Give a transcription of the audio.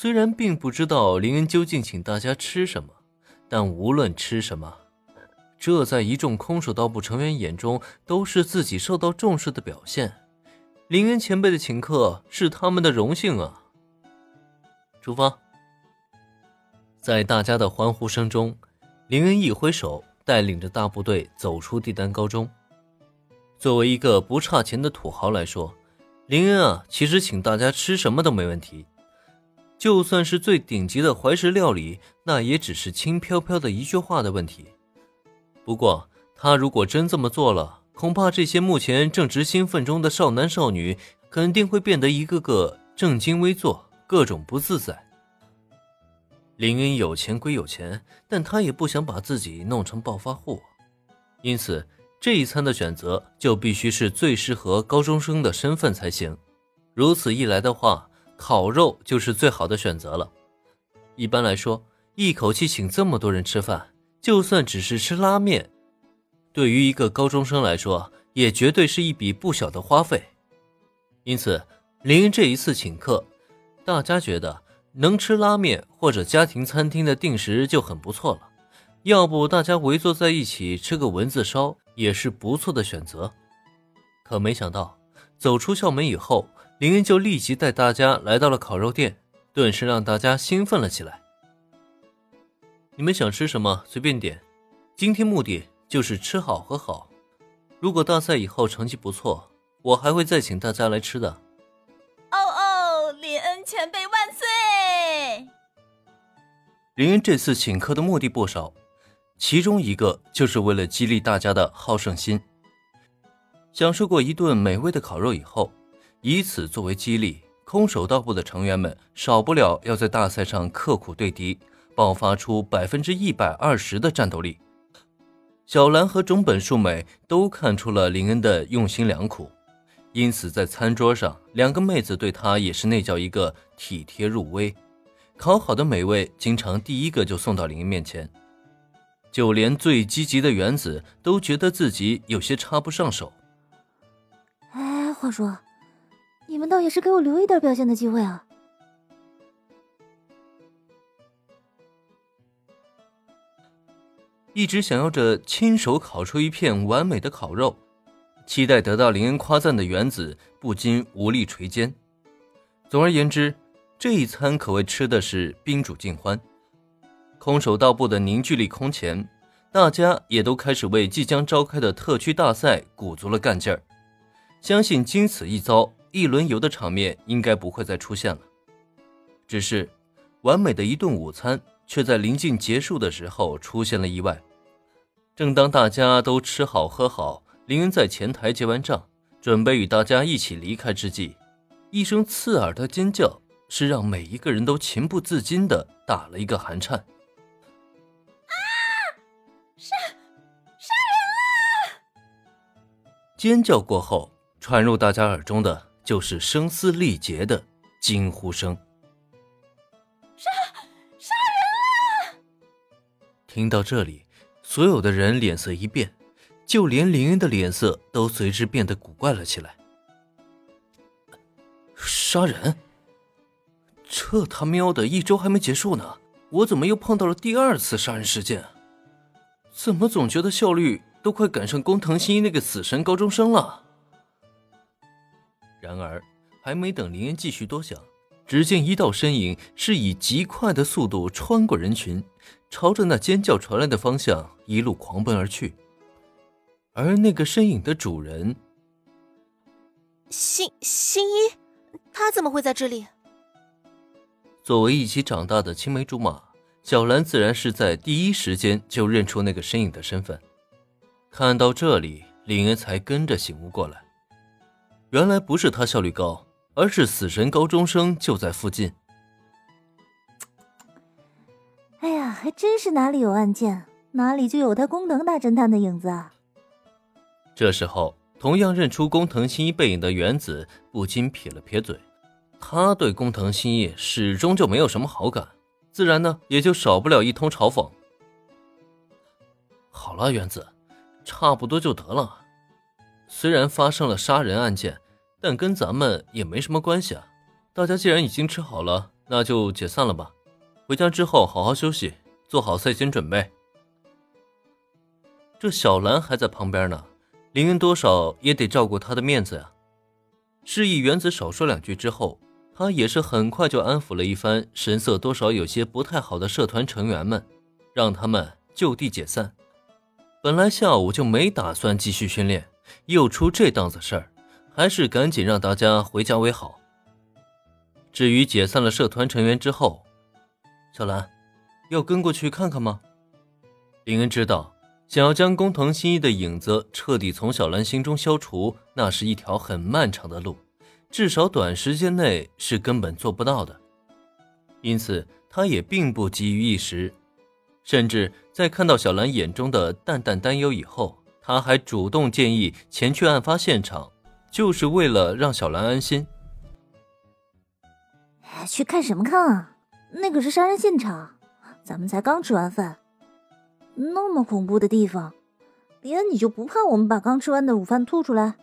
虽然并不知道林恩究竟请大家吃什么，但无论吃什么，这在一众空手道部成员眼中都是自己受到重视的表现。林恩前辈的请客是他们的荣幸啊！出发！在大家的欢呼声中，林恩一挥手，带领着大部队走出帝丹高中。作为一个不差钱的土豪来说，林恩啊，其实请大家吃什么都没问题。就算是最顶级的怀石料理，那也只是轻飘飘的一句话的问题。不过，他如果真这么做了，恐怕这些目前正值兴奋中的少男少女肯定会变得一个个正襟危坐，各种不自在。林恩有钱归有钱，但他也不想把自己弄成暴发户，因此这一餐的选择就必须是最适合高中生的身份才行。如此一来的话。烤肉就是最好的选择了。一般来说，一口气请这么多人吃饭，就算只是吃拉面，对于一个高中生来说，也绝对是一笔不小的花费。因此，林这一次请客，大家觉得能吃拉面或者家庭餐厅的定时就很不错了。要不，大家围坐在一起吃个蚊子烧也是不错的选择。可没想到，走出校门以后。林恩就立即带大家来到了烤肉店，顿时让大家兴奋了起来。你们想吃什么随便点，今天目的就是吃好喝好。如果大赛以后成绩不错，我还会再请大家来吃的。哦哦，林恩前辈万岁！林恩这次请客的目的不少，其中一个就是为了激励大家的好胜心。享受过一顿美味的烤肉以后。以此作为激励，空手道部的成员们少不了要在大赛上刻苦对敌，爆发出百分之一百二十的战斗力。小兰和种本树美都看出了林恩的用心良苦，因此在餐桌上，两个妹子对他也是那叫一个体贴入微。烤好的美味经常第一个就送到林恩面前，就连最积极的原子都觉得自己有些插不上手。哎，话说。你们倒也是给我留一点表现的机会啊！一直想要着亲手烤出一片完美的烤肉，期待得到林恩夸赞的原子不禁无力垂肩。总而言之，这一餐可谓吃的是宾主尽欢，空手道部的凝聚力空前，大家也都开始为即将召开的特区大赛鼓足了干劲儿。相信经此一遭。一轮游的场面应该不会再出现了，只是完美的一顿午餐却在临近结束的时候出现了意外。正当大家都吃好喝好，林恩在前台结完账，准备与大家一起离开之际，一声刺耳的尖叫是让每一个人都情不自禁的打了一个寒颤。啊！杀杀人了！尖叫过后，传入大家耳中的。就是声嘶力竭的惊呼声。杀杀人了！听到这里，所有的人脸色一变，就连林恩的脸色都随之变得古怪了起来。杀人？这他喵的一周还没结束呢，我怎么又碰到了第二次杀人事件？怎么总觉得效率都快赶上工藤新一那个死神高中生了？然而，还没等林恩继续多想，只见一道身影是以极快的速度穿过人群，朝着那尖叫传来的方向一路狂奔而去。而那个身影的主人，新新一，他怎么会在这里？作为一起长大的青梅竹马，小兰自然是在第一时间就认出那个身影的身份。看到这里，林恩才跟着醒悟过来。原来不是他效率高，而是死神高中生就在附近。哎呀，还真是哪里有案件，哪里就有他工藤大侦探的影子啊！这时候，同样认出工藤新一背影的原子不禁撇了撇嘴，他对工藤新一始终就没有什么好感，自然呢也就少不了一通嘲讽。好了，原子，差不多就得了。虽然发生了杀人案件，但跟咱们也没什么关系啊。大家既然已经吃好了，那就解散了吧。回家之后好好休息，做好赛前准备。这小兰还在旁边呢，凌云多少也得照顾她的面子呀。示意原子少说两句之后，他也是很快就安抚了一番神色多少有些不太好的社团成员们，让他们就地解散。本来下午就没打算继续训练，又出这档子事儿，还是赶紧让大家回家为好。至于解散了社团成员之后，小兰要跟过去看看吗？林恩知道。想要将工藤新一的影子彻底从小兰心中消除，那是一条很漫长的路，至少短时间内是根本做不到的。因此，他也并不急于一时，甚至在看到小兰眼中的淡淡担忧以后，他还主动建议前去案发现场，就是为了让小兰安心。去看什么看啊？那可是杀人现场，咱们才刚吃完饭。那么恐怖的地方，连你就不怕我们把刚吃完的午饭吐出来？